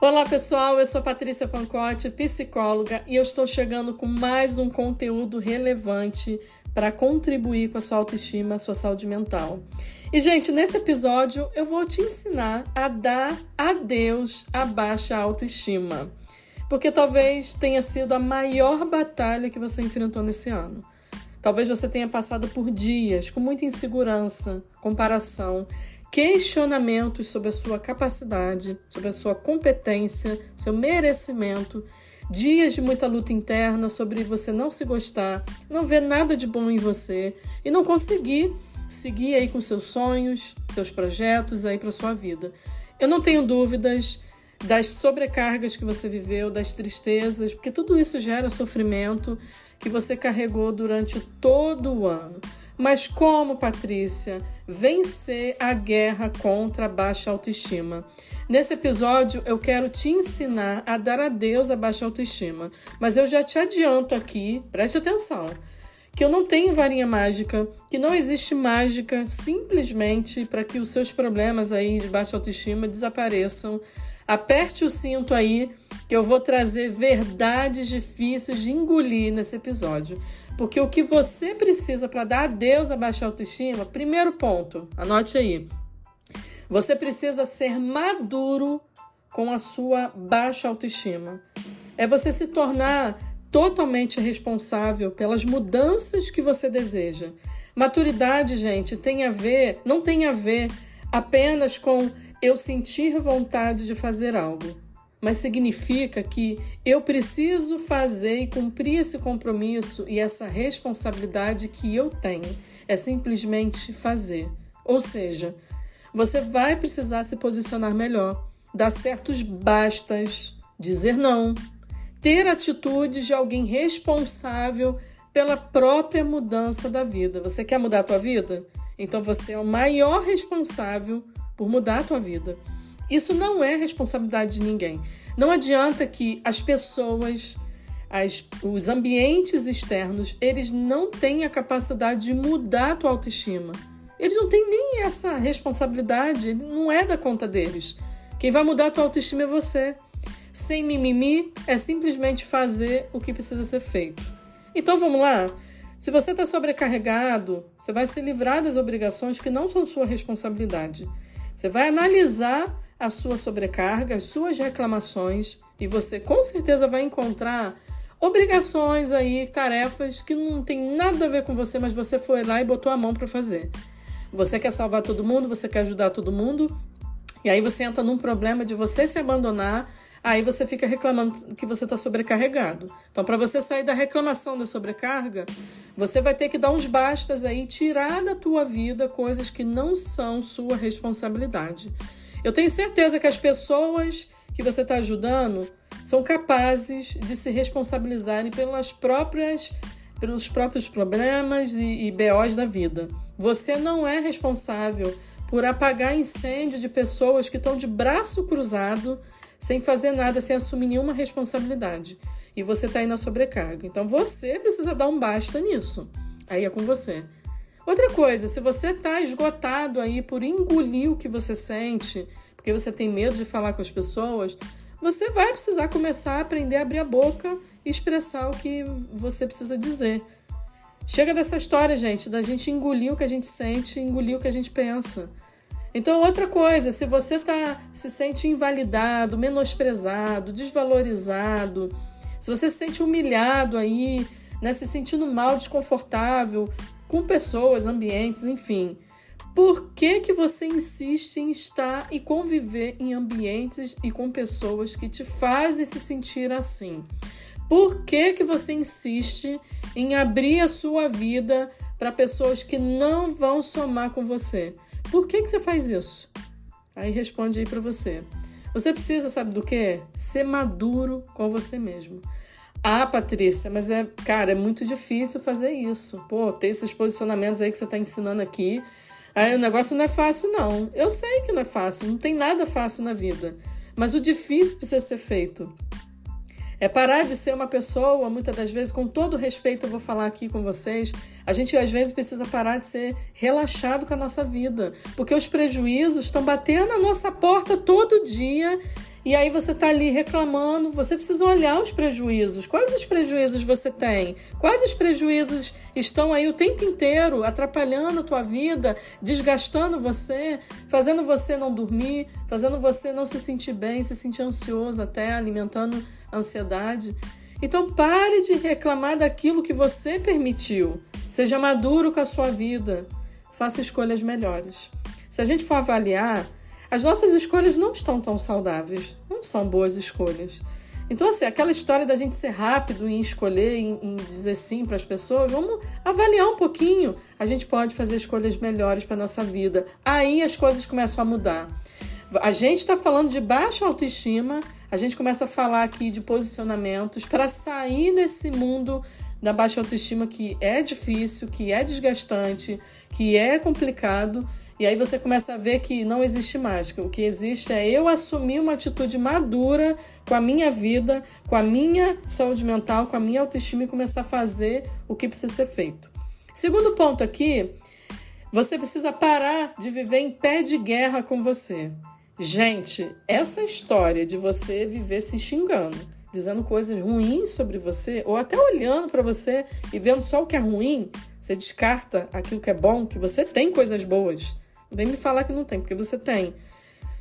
Olá pessoal, eu sou Patrícia Pancotti, psicóloga, e eu estou chegando com mais um conteúdo relevante para contribuir com a sua autoestima, a sua saúde mental. E gente, nesse episódio eu vou te ensinar a dar adeus à baixa autoestima, porque talvez tenha sido a maior batalha que você enfrentou nesse ano. Talvez você tenha passado por dias com muita insegurança, comparação, questionamentos sobre a sua capacidade, sobre a sua competência, seu merecimento, dias de muita luta interna sobre você não se gostar, não ver nada de bom em você e não conseguir seguir aí com seus sonhos, seus projetos aí para sua vida. Eu não tenho dúvidas das sobrecargas que você viveu, das tristezas, porque tudo isso gera sofrimento que você carregou durante todo o ano. Mas como, Patrícia, vencer a guerra contra a baixa autoestima? Nesse episódio, eu quero te ensinar a dar adeus à baixa autoestima. Mas eu já te adianto aqui, preste atenção, que eu não tenho varinha mágica, que não existe mágica simplesmente para que os seus problemas aí de baixa autoestima desapareçam. Aperte o cinto aí, que eu vou trazer verdades difíceis de engolir nesse episódio. Porque o que você precisa para dar adeus à baixa autoestima, primeiro ponto, anote aí. Você precisa ser maduro com a sua baixa autoestima. É você se tornar totalmente responsável pelas mudanças que você deseja. Maturidade, gente, tem a ver, não tem a ver apenas com eu sentir vontade de fazer algo mas significa que eu preciso fazer e cumprir esse compromisso e essa responsabilidade que eu tenho. É simplesmente fazer. Ou seja, você vai precisar se posicionar melhor, dar certos bastas, dizer não, ter atitudes de alguém responsável pela própria mudança da vida. Você quer mudar a tua vida? Então você é o maior responsável por mudar a tua vida. Isso não é responsabilidade de ninguém. Não adianta que as pessoas, as, os ambientes externos, eles não têm a capacidade de mudar a tua autoestima. Eles não têm nem essa responsabilidade, não é da conta deles. Quem vai mudar a tua autoestima é você. Sem mimimi, é simplesmente fazer o que precisa ser feito. Então vamos lá? Se você está sobrecarregado, você vai se livrar das obrigações que não são sua responsabilidade. Você vai analisar a sua sobrecarga, as suas reclamações e você com certeza vai encontrar obrigações aí, tarefas que não tem nada a ver com você, mas você foi lá e botou a mão para fazer. Você quer salvar todo mundo, você quer ajudar todo mundo, e aí você entra num problema de você se abandonar, aí você fica reclamando que você está sobrecarregado. Então, para você sair da reclamação da sobrecarga, você vai ter que dar uns bastas aí, tirar da tua vida coisas que não são sua responsabilidade. Eu tenho certeza que as pessoas que você está ajudando são capazes de se responsabilizarem pelas próprias, pelos próprios problemas e, e BOs da vida. Você não é responsável por apagar incêndio de pessoas que estão de braço cruzado, sem fazer nada, sem assumir nenhuma responsabilidade. E você está aí na sobrecarga. Então você precisa dar um basta nisso. Aí é com você. Outra coisa, se você está esgotado aí por engolir o que você sente, porque você tem medo de falar com as pessoas, você vai precisar começar a aprender a abrir a boca e expressar o que você precisa dizer. Chega dessa história, gente, da gente engolir o que a gente sente, engolir o que a gente pensa. Então, outra coisa, se você tá, se sente invalidado, menosprezado, desvalorizado, se você se sente humilhado aí, né, se sentindo mal, desconfortável, com pessoas, ambientes, enfim. Por que, que você insiste em estar e conviver em ambientes e com pessoas que te fazem se sentir assim? Por que, que você insiste em abrir a sua vida para pessoas que não vão somar com você? Por que, que você faz isso? Aí responde aí para você. Você precisa, sabe do que? Ser maduro com você mesmo. Ah, Patrícia, mas é, cara, é muito difícil fazer isso. Pô, ter esses posicionamentos aí que você está ensinando aqui. Aí o negócio não é fácil, não. Eu sei que não é fácil, não tem nada fácil na vida. Mas o difícil precisa ser feito. É parar de ser uma pessoa, muitas das vezes, com todo respeito, eu vou falar aqui com vocês, a gente às vezes precisa parar de ser relaxado com a nossa vida, porque os prejuízos estão batendo na nossa porta todo dia e aí você está ali reclamando, você precisa olhar os prejuízos. Quais os prejuízos você tem? Quais os prejuízos estão aí o tempo inteiro atrapalhando a tua vida, desgastando você, fazendo você não dormir, fazendo você não se sentir bem, se sentir ansioso até, alimentando ansiedade. Então pare de reclamar daquilo que você permitiu. Seja maduro com a sua vida. Faça escolhas melhores. Se a gente for avaliar, as nossas escolhas não estão tão saudáveis, não são boas escolhas. Então, assim, aquela história da gente ser rápido em escolher, em, em dizer sim para as pessoas, vamos avaliar um pouquinho. A gente pode fazer escolhas melhores para nossa vida. Aí as coisas começam a mudar. A gente está falando de baixa autoestima, a gente começa a falar aqui de posicionamentos para sair desse mundo da baixa autoestima que é difícil, que é desgastante, que é complicado e aí você começa a ver que não existe mágica. O que existe é eu assumir uma atitude madura com a minha vida, com a minha saúde mental, com a minha autoestima e começar a fazer o que precisa ser feito. Segundo ponto aqui, você precisa parar de viver em pé de guerra com você. Gente, essa história de você viver se xingando, dizendo coisas ruins sobre você, ou até olhando para você e vendo só o que é ruim, você descarta aquilo que é bom, que você tem coisas boas. Vem me falar que não tem, porque você tem.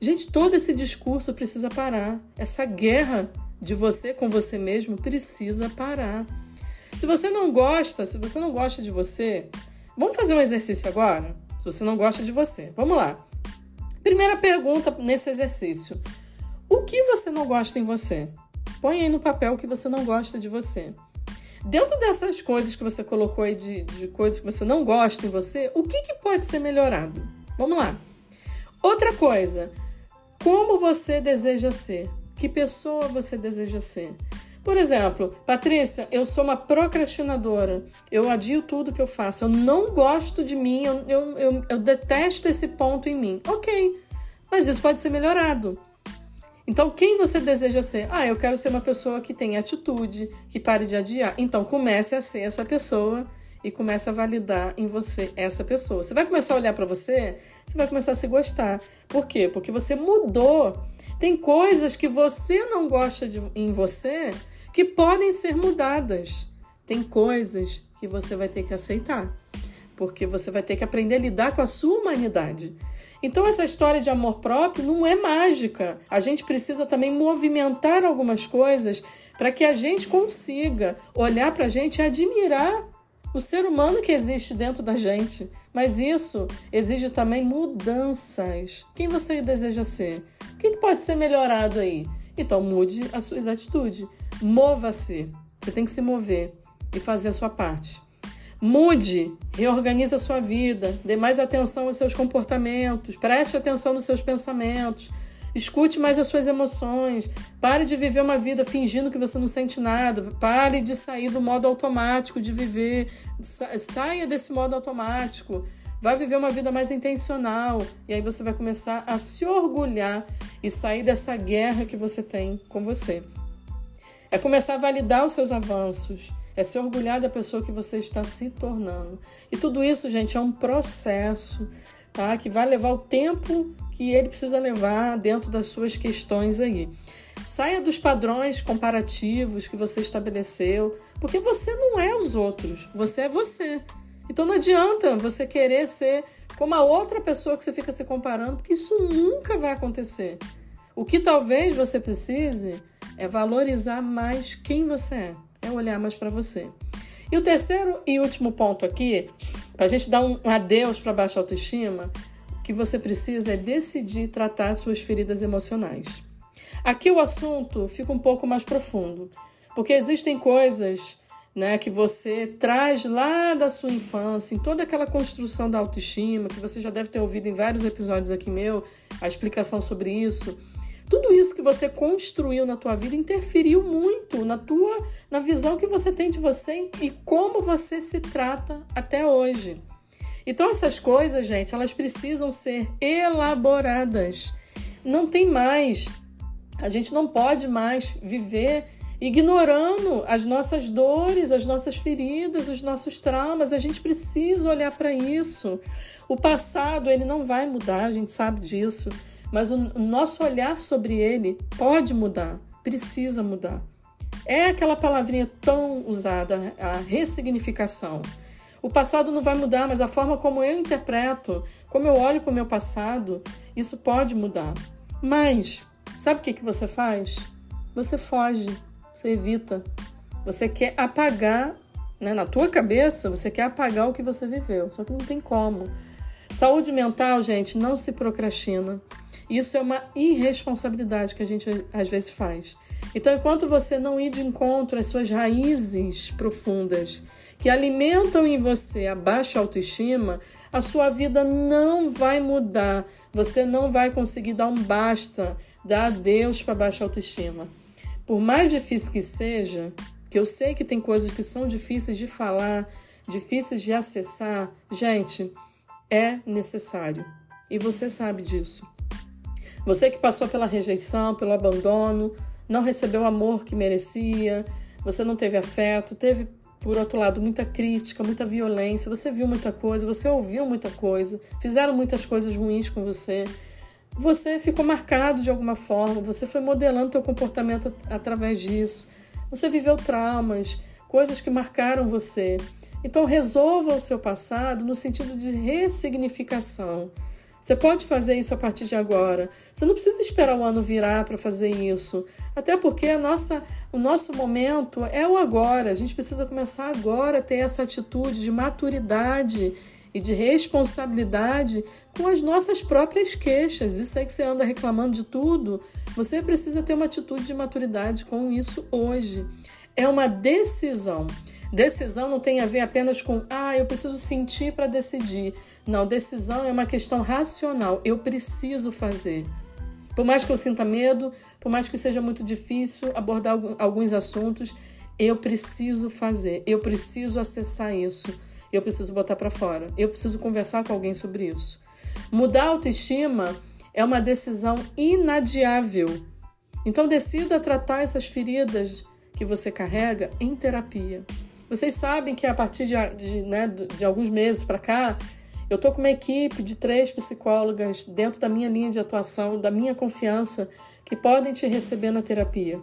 Gente, todo esse discurso precisa parar. Essa guerra de você com você mesmo precisa parar. Se você não gosta, se você não gosta de você, vamos fazer um exercício agora? Se você não gosta de você, vamos lá. Primeira pergunta nesse exercício: O que você não gosta em você? Põe aí no papel o que você não gosta de você. Dentro dessas coisas que você colocou aí de, de coisas que você não gosta em você, o que, que pode ser melhorado? Vamos lá. Outra coisa, como você deseja ser? Que pessoa você deseja ser? Por exemplo, Patrícia, eu sou uma procrastinadora. Eu adio tudo que eu faço. Eu não gosto de mim. Eu, eu, eu, eu, detesto esse ponto em mim. Ok, mas isso pode ser melhorado. Então, quem você deseja ser? Ah, eu quero ser uma pessoa que tem atitude, que pare de adiar. Então, comece a ser essa pessoa e começa a validar em você essa pessoa. Você vai começar a olhar para você, você vai começar a se gostar. Por quê? Porque você mudou. Tem coisas que você não gosta de, em você que podem ser mudadas. Tem coisas que você vai ter que aceitar, porque você vai ter que aprender a lidar com a sua humanidade. Então, essa história de amor próprio não é mágica. A gente precisa também movimentar algumas coisas para que a gente consiga olhar para a gente e admirar o ser humano que existe dentro da gente. Mas isso exige também mudanças. Quem você deseja ser? O que pode ser melhorado aí? Então mude as suas atitudes. Mova-se. Você tem que se mover e fazer a sua parte. Mude, reorganize a sua vida, dê mais atenção aos seus comportamentos, preste atenção nos seus pensamentos, Escute mais as suas emoções. Pare de viver uma vida fingindo que você não sente nada. Pare de sair do modo automático de viver. Saia desse modo automático. Vai viver uma vida mais intencional. E aí você vai começar a se orgulhar e sair dessa guerra que você tem com você. É começar a validar os seus avanços. É se orgulhar da pessoa que você está se tornando. E tudo isso, gente, é um processo tá? Que vai levar o tempo que ele precisa levar dentro das suas questões aí. Saia dos padrões comparativos que você estabeleceu, porque você não é os outros, você é você. Então não adianta você querer ser como a outra pessoa que você fica se comparando, porque isso nunca vai acontecer. O que talvez você precise é valorizar mais quem você é, é olhar mais para você. E o terceiro e último ponto aqui para a gente dar um adeus para baixa autoestima, o que você precisa é decidir tratar suas feridas emocionais. Aqui o assunto fica um pouco mais profundo, porque existem coisas né, que você traz lá da sua infância, em toda aquela construção da autoestima, que você já deve ter ouvido em vários episódios aqui meu, a explicação sobre isso. Tudo isso que você construiu na tua vida interferiu muito na tua na visão que você tem de você e como você se trata até hoje. Então essas coisas, gente, elas precisam ser elaboradas. Não tem mais. A gente não pode mais viver ignorando as nossas dores, as nossas feridas, os nossos traumas. A gente precisa olhar para isso. O passado, ele não vai mudar, a gente sabe disso. Mas o nosso olhar sobre ele pode mudar, precisa mudar. É aquela palavrinha tão usada, a ressignificação. O passado não vai mudar, mas a forma como eu interpreto, como eu olho para o meu passado, isso pode mudar. Mas, sabe o que, que você faz? Você foge, você evita. Você quer apagar, né, na tua cabeça, você quer apagar o que você viveu, só que não tem como. Saúde mental, gente, não se procrastina. Isso é uma irresponsabilidade que a gente às vezes faz. Então, enquanto você não ir de encontro às suas raízes profundas, que alimentam em você a baixa autoestima, a sua vida não vai mudar. Você não vai conseguir dar um basta, dar adeus para baixa autoestima. Por mais difícil que seja, que eu sei que tem coisas que são difíceis de falar, difíceis de acessar, gente, é necessário. E você sabe disso. Você que passou pela rejeição, pelo abandono, não recebeu o amor que merecia, você não teve afeto, teve, por outro lado, muita crítica, muita violência, você viu muita coisa, você ouviu muita coisa, fizeram muitas coisas ruins com você. Você ficou marcado de alguma forma, você foi modelando seu comportamento através disso. Você viveu traumas, coisas que marcaram você. Então resolva o seu passado no sentido de ressignificação. Você pode fazer isso a partir de agora. Você não precisa esperar o ano virar para fazer isso. Até porque a nossa, o nosso momento é o agora. A gente precisa começar agora a ter essa atitude de maturidade e de responsabilidade com as nossas próprias queixas. Isso aí que você anda reclamando de tudo, você precisa ter uma atitude de maturidade com isso hoje. É uma decisão. Decisão não tem a ver apenas com, ah, eu preciso sentir para decidir. Não, decisão é uma questão racional. Eu preciso fazer. Por mais que eu sinta medo, por mais que seja muito difícil abordar alguns assuntos, eu preciso fazer. Eu preciso acessar isso. Eu preciso botar para fora. Eu preciso conversar com alguém sobre isso. Mudar a autoestima é uma decisão inadiável. Então decida tratar essas feridas que você carrega em terapia. Vocês sabem que a partir de, de, né, de alguns meses para cá, eu estou com uma equipe de três psicólogas dentro da minha linha de atuação, da minha confiança, que podem te receber na terapia.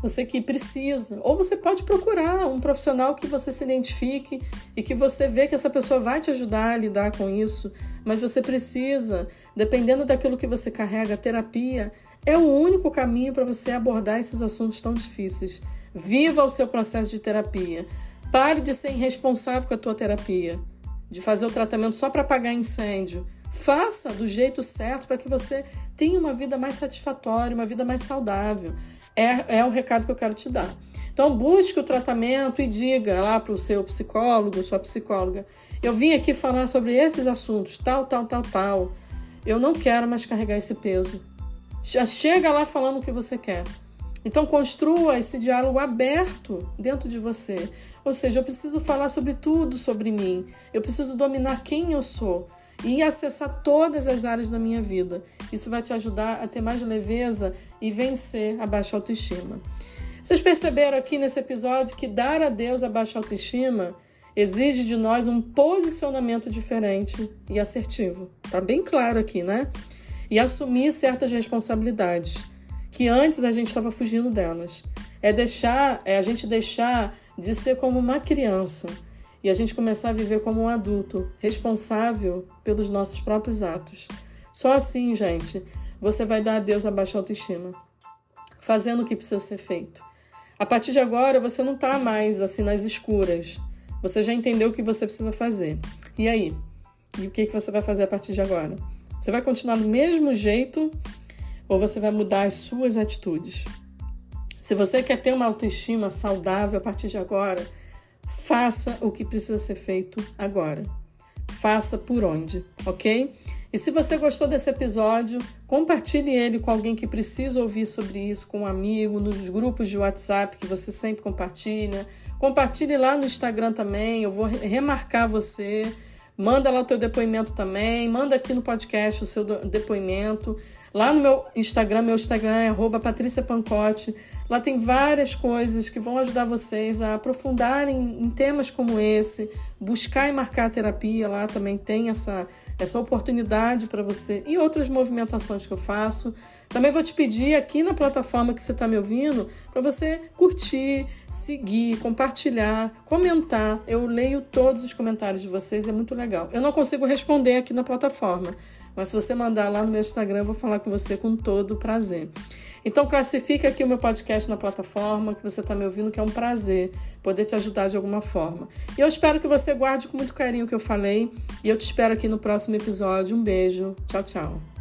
Você que precisa, ou você pode procurar um profissional que você se identifique e que você vê que essa pessoa vai te ajudar a lidar com isso, mas você precisa, dependendo daquilo que você carrega, a terapia é o único caminho para você abordar esses assuntos tão difíceis. Viva o seu processo de terapia. Pare de ser irresponsável com a tua terapia, de fazer o tratamento só para apagar incêndio. Faça do jeito certo para que você tenha uma vida mais satisfatória, uma vida mais saudável. É, é o recado que eu quero te dar. Então, busque o tratamento e diga lá para o seu psicólogo, sua psicóloga: eu vim aqui falar sobre esses assuntos, tal, tal, tal, tal. Eu não quero mais carregar esse peso. Já chega lá falando o que você quer. Então construa esse diálogo aberto dentro de você. Ou seja, eu preciso falar sobre tudo sobre mim. Eu preciso dominar quem eu sou e acessar todas as áreas da minha vida. Isso vai te ajudar a ter mais leveza e vencer a baixa autoestima. Vocês perceberam aqui nesse episódio que dar a Deus a baixa autoestima exige de nós um posicionamento diferente e assertivo. Tá bem claro aqui, né? E assumir certas responsabilidades que antes a gente estava fugindo delas. É deixar, é a gente deixar de ser como uma criança e a gente começar a viver como um adulto, responsável pelos nossos próprios atos. Só assim, gente, você vai dar adeus à baixa autoestima, fazendo o que precisa ser feito. A partir de agora, você não está mais assim nas escuras. Você já entendeu o que você precisa fazer. E aí? E o que, que você vai fazer a partir de agora? Você vai continuar do mesmo jeito ou você vai mudar as suas atitudes. Se você quer ter uma autoestima saudável a partir de agora, faça o que precisa ser feito agora. Faça por onde, ok? E se você gostou desse episódio, compartilhe ele com alguém que precisa ouvir sobre isso, com um amigo, nos grupos de WhatsApp que você sempre compartilha. Compartilhe lá no Instagram também, eu vou remarcar você. Manda lá o teu depoimento também, manda aqui no podcast o seu depoimento. Lá no meu Instagram, meu Instagram é arroba Patrícia Pancote. Lá tem várias coisas que vão ajudar vocês a aprofundarem em temas como esse, buscar e marcar a terapia. Lá também tem essa, essa oportunidade para você e outras movimentações que eu faço. Também vou te pedir aqui na plataforma que você está me ouvindo para você curtir, seguir, compartilhar, comentar. Eu leio todos os comentários de vocês, é muito legal. Eu não consigo responder aqui na plataforma, mas se você mandar lá no meu Instagram, eu vou falar com você com todo prazer. Então classifique aqui o meu podcast na plataforma que você está me ouvindo, que é um prazer poder te ajudar de alguma forma. E eu espero que você guarde com muito carinho o que eu falei. E eu te espero aqui no próximo episódio. Um beijo. Tchau, tchau.